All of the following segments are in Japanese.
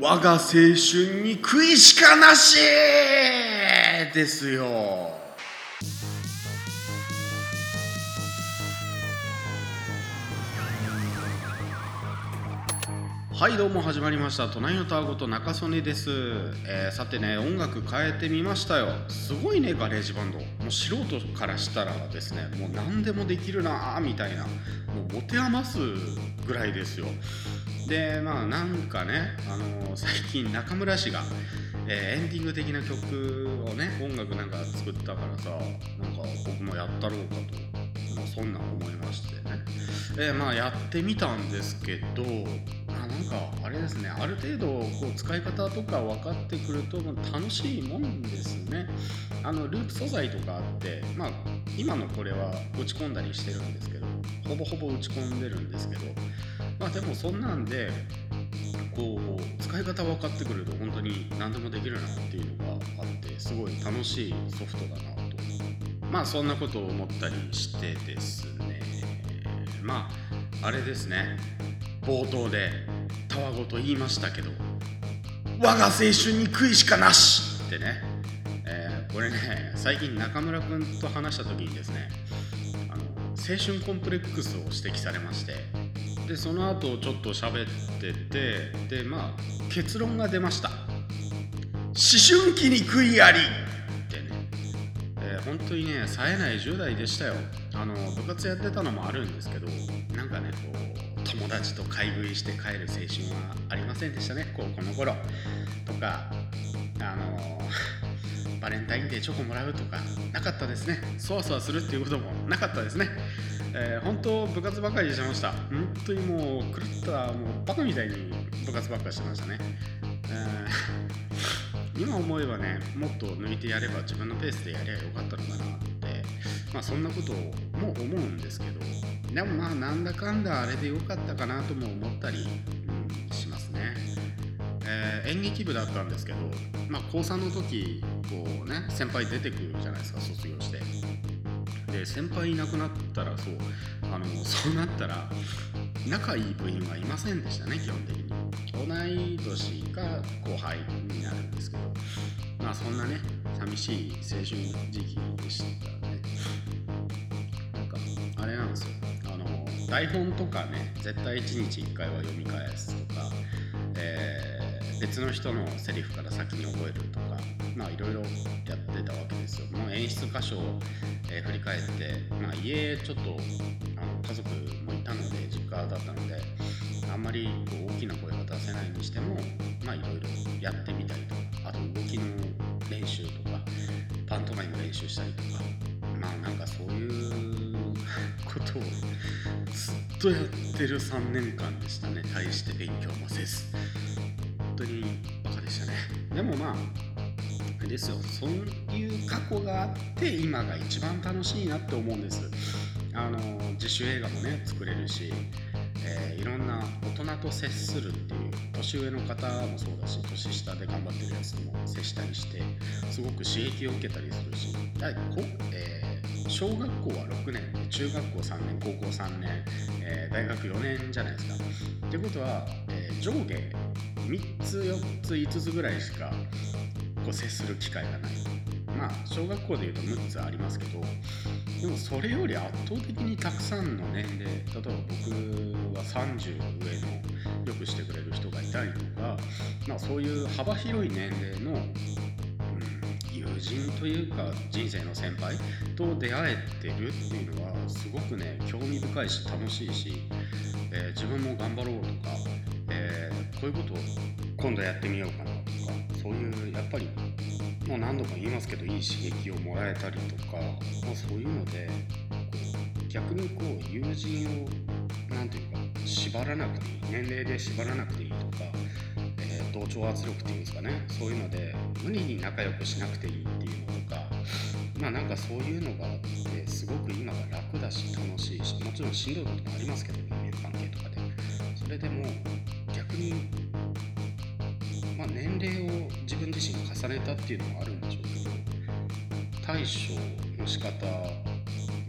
我が青春に悔いしかなしですよ。はいどうも始まりました。隣のタワごと中曽根です、えーさてね音楽変えてみましたよ。すごいね GarageBand。もう素人からしたらですねもう何でもできるなーみたいな。もう持て余すぐらいですよ。でまあなんかね、あのー最近中村氏が、えーエンディング的な曲をね音楽なんか作ったからさなんか僕もやったろうかと、まあ、そんなん思いましてね、えーまあやってみたんですけどあなんかあれですねある程度こう使い方とか分かってくると楽しいもんですね。あのループ素材とかあってまあ今のこれは打ち込んだりしてるんですけどほぼほぼ打ち込んでるんですけどまあでもそんなんでこう使い方分かってくると本当に何でもできるなっていうのがあってすごい楽しいソフトだなと。まあそんなことを思ったりしてですね。まああれですね。冒頭でたわごと言いましたけど我が青春に悔いしかなしってね、えーこれね最近中村君と話した時にですねあの青春コンプレックスを指摘されましてでその後ちょっと喋っててでまあ結論が出ました。思春期に悔いあり。ってね、えー本当にね冴えない10代でしたよ。あの部活やってたのもあるんですけどなんかねこう友達と買い食いして帰る青春はありませんでしたね。高校の頃。とかあのバレンタインデーチョコもらうとかなかったですね。そわそわするっていうこともなかったですね。えー本当部活ばかりしてました。本当にもう狂ったもうバカみたいに部活ばっかりしてましたね、えー 今思えばねもっと抜いてやれば自分のペースでやりゃよかったのかなって。まあそんなことも思うんですけどでもまあなんだかんだあれでよかったかなとも思ったり、うんしますね。えー演劇部だったんですけど、まあ、高3の時こうね先輩出てくるじゃないですか卒業して。で先輩いなくなったらそうあのそうなったら仲いい部員はいませんでしたね基本的に。同い年か後輩になるんですけど。まあそんなね寂しい青春時期でしたね。なんかあれなんですよ。あの台本とかね絶対1日1回は読み返すとか、えー別の人のセリフから先に覚えるとかまあいろいろやってたわけですよ。もう演出箇所を、えー振り返って、まあ、家ちょっとあの家族もいたので実家だったのであんまりこう大きな声が出せないにしてもまあいろいろやってみたりとかあと動きの練習とかパントマイム練習したりとかまあなんかそういうことをずっとやってる3年間でしたね。大して勉強もせず。本当にバカでしたね。でもまあれですよ。そういう過去があって今が一番楽しいなって思うんです。あの自主映画もね作れるし、えーいろんな大人と接するっていう年上の方もそうだし年下で頑張ってるやつとも接したりしてすごく刺激を受けたりするし。だいこえー小学校は6年中学校3年高校3年、えー大学4年じゃないですか。ってことは、えー上下3つ4つ5つぐらいしかこう接する機会がない。まあ小学校でいうと6つありますけどでもそれより圧倒的にたくさんの年齢例えば僕は30上のよくしてくれる人がいたりとか、まあ、そういう幅広い年齢の、うん友人というか人生の先輩と出会えてるっていうのはすごくね興味深いし楽しいし、えー自分も頑張ろうとか、えーこういうことを今度やってみようかな。とかそういうやっぱりもう何度も言いますけどいい刺激をもらえたりとか、まあ、そういうのでこう逆にこう友人を何ていうか縛らなくていい年齢で縛らなくていいとか、えー同調圧力っていうんですかねそういうので無理に仲良くしなくていいっていうのとかまあなんかそういうのがあってすごく今が楽だし楽しいしもちろんしんどいこともありますけど人間関係とかで。それでも逆にまあ、年齢を自分自身重ねたっていうのもあるんでしょうけど対処の仕方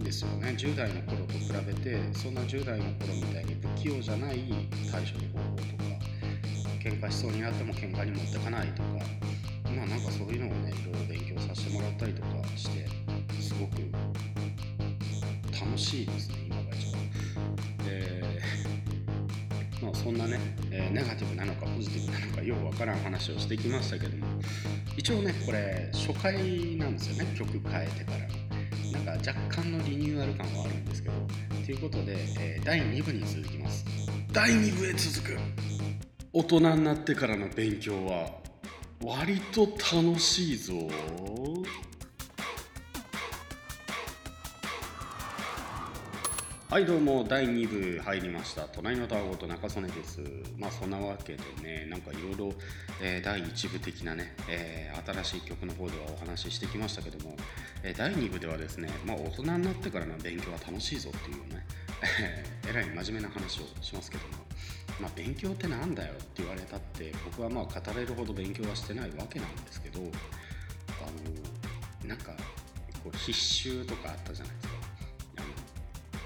ですよね10代の頃と比べてそんな10代の頃みたいに不器用じゃない対処の方法とか喧嘩しそうになっても喧嘩に持ってかないとかまあなんかそういうのをねいろいろ勉強させてもらったりとかしてすごく楽しいですね今が一番。でそんなね、えー、ネガティブなのかポジティブなのかよくわからん話をしてきましたけども。一応ねこれ初回なんですよね曲変えてから。なんか若干のリニューアル感はあるんですけど。ということで、えー、第2部に続きます。第2部へ続く。大人になってからの勉強は割と楽しいぞはいどうも第2部入りました。隣のタワゴと中曽根です。まあそんなわけでねなんかいろいろ第1部的なね、えー、新しい曲の方ではお話ししてきましたけども、えー、第2部ではですねまあ大人になってからの勉強は楽しいぞっていうね えらい真面目な話をしますけどもまあ、勉強ってなんだよって言われたって僕はまあ語れるほど勉強はしてないわけなんですけどあのなんかこう必修とかあったじゃないですか。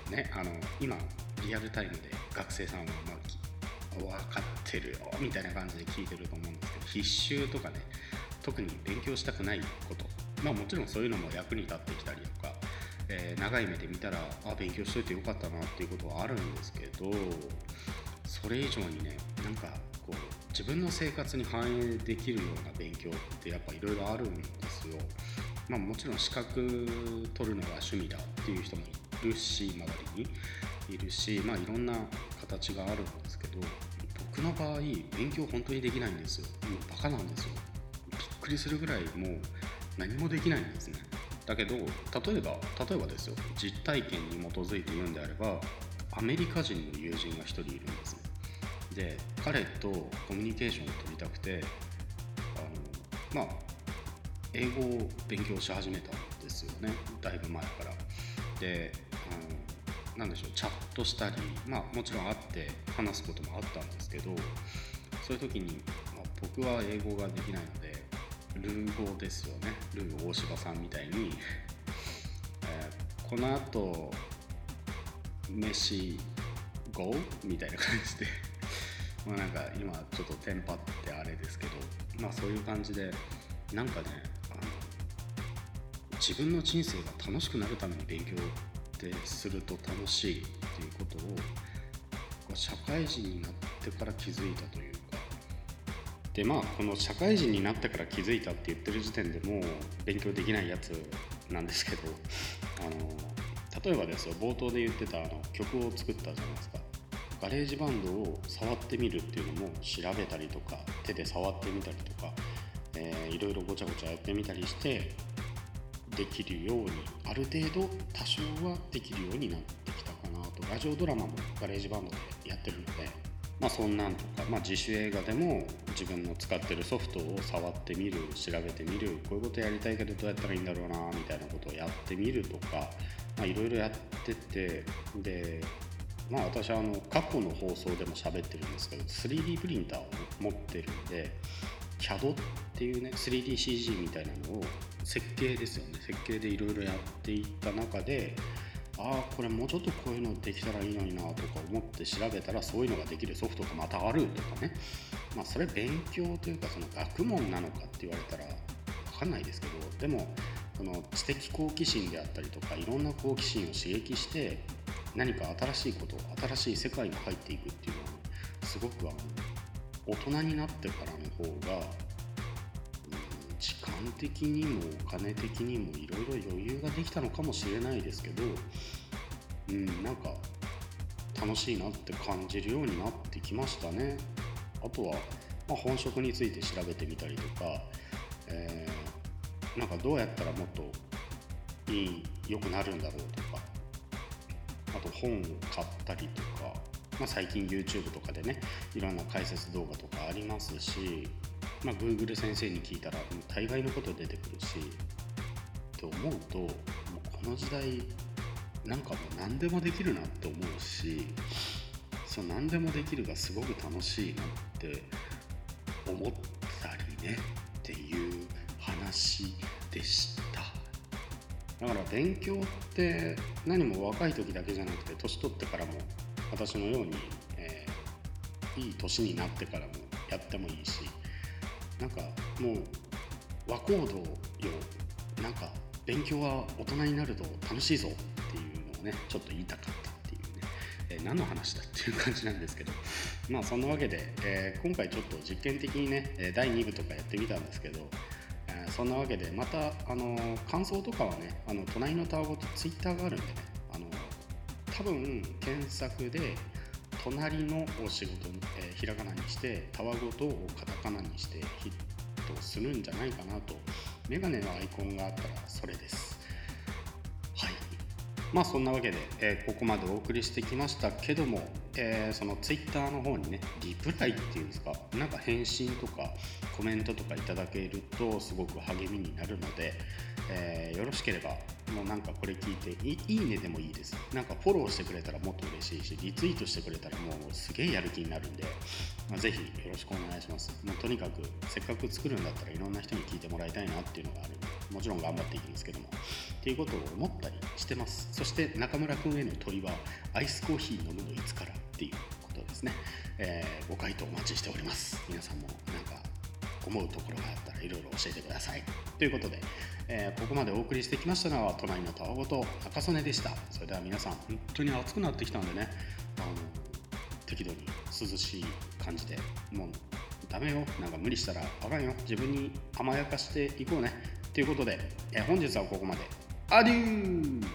ね、あの今リアルタイムで学生さんは、まあ、分かってるよみたいな感じで聞いてると思うんですけど必修とかね特に勉強したくないことまあもちろんそういうのも役に立ってきたりとか、えー、長い目で見たらあ勉強しといてよかったなっていうことはあるんですけどそれ以上にねなんかこう自分の生活に反映できるような勉強ってやっぱいろいろあるんですよ。まあ、もちろん資格取るのが趣味だっていう人もいるし周りにいるし、まあ、いろんな形があるんですけど僕の場合勉強本当にできないんですよ。もうバカなんですよ。びっくりするぐらいもう何もできないんですね。だけど例えば例えばですよ。実体験に基づいて言うんであればアメリカ人の友人が1人いるんですね。で彼とコミュニケーションを取りたくてあのまあ英語を勉強し始めたんですよね。だいぶ前から。でなんでしょうチャットしたり、まあ、もちろん会って話すこともあったんですけどそういう時に、まあ、僕は英語ができないのでルー語ですよねルー大柴さんみたいに、えー、このあと飯 GO? みたいな感じで まあなんか今ちょっとテンパってあれですけどまあそういう感じでなんかねあの自分の人生が楽しくなるために勉強ってすると楽しいっていうことを社会人になってから気づいたというか。でまあこの社会人になってから気づいたって言ってる時点でもう勉強できないやつなんですけど あの例えばですよ冒頭で言ってたあの曲を作ったじゃないですか。 GarageBand を触ってみるっていうのも調べたりとか手で触ってみたりとか、えー、いろいろごちゃごちゃやってみたりしてできるようにある程度多少はできるようになってきたかなと。ラジオドラマも GarageBand でやってるので、まあ、そんなんとか、まあ、自主映画でも自分の使ってるソフトを触ってみる調べてみるこういうことやりたいけどどうやったらいいんだろうなみたいなことをやってみるとかいろいろやっててでまあ私はあの過去の放送でも喋ってるんですけど 3D プリンターを持ってるんで CAD っていうね 3DCG みたいなのを設計ですよね。設計でいろいろやっていった中でああこれもうちょっとこういうのできたらいいのになとか思って調べたらそういうのができるソフトがまたあるとかね。まあそれ勉強というかその学問なのかって言われたら分かんないですけどでもその知的好奇心であったりとかいろんな好奇心を刺激して何か新しいこと新しい世界に入っていくっていうのはすごくあの大人になってからの方が間的にもお金的にもいろいろ余裕ができたのかもしれないですけどうんなんか楽しいなって感じるようになってきましたね。あとは、まあ、本職について調べてみたりとか、えー、なんかどうやったらもっといい良くなるんだろうとかあと本を買ったりとか、まあ、最近 YouTube とかでねいろんな解説動画とかありますしまあ、Google 先生に聞いたら大概のこと出てくるしって思うともうこの時代なんかもう何でもできるなって思うしそう何でもできるがすごく楽しいなって思ったりねっていう話でした。だから勉強って何も若い時だけじゃなくて年取ってからも私のように、えー、いい年になってからもやってもいいしなんかもう和コードよなんか勉強は大人になると楽しいぞっていうのをねちょっと言いたかったっていうね、えー、何の話だっていう感じなんですけど。まあそんなわけで、えー、今回ちょっと実験的にね第2部とかやってみたんですけどそんなわけでまたあの感想とかはねあの隣のタワごとツイッターがあるんでねあの多分検索で隣のお仕事に、えー、ひらがなにしてタワごとをカタカナにしてヒットするんじゃないかなとメガネのアイコンがあったらそれです。はい。まあそんなわけで、えー、ここまでお送りしてきましたけども、えー、そのツイッターの方にねリプライっていうんですかなんか返信とかコメントとかいただけるとすごく励みになるので、えー、よろしければもうなんかこれ聞いていいいねでもいいです。なんかフォローしてくれたらもっと嬉しいしリツイートしてくれたらもうすげえやる気になるんで、まあ、ぜひよろしくお願いします。もうとにかくせっかく作るんだったらいろんな人に聞いてもらいたいなっていうのがあるもちろん頑張っていきますけども。っていうことを思ったりしてます。そして中村君への問いはアイスコーヒー飲むのいつからっていうことですね、えー、ご回答お待ちしております。皆さんもなんか思うところがあったらいろいろ教えてください。ということで、えー、ここまでお送りしてきましたのは隣のたわごと赤曽根でした。それでは皆さん本当に暑くなってきたんでねあの適度に涼しい感じでもうダメよ。なんか無理したらあかんよ。自分に甘やかしていこうね。ということで、えー、本日はここまで。アデュー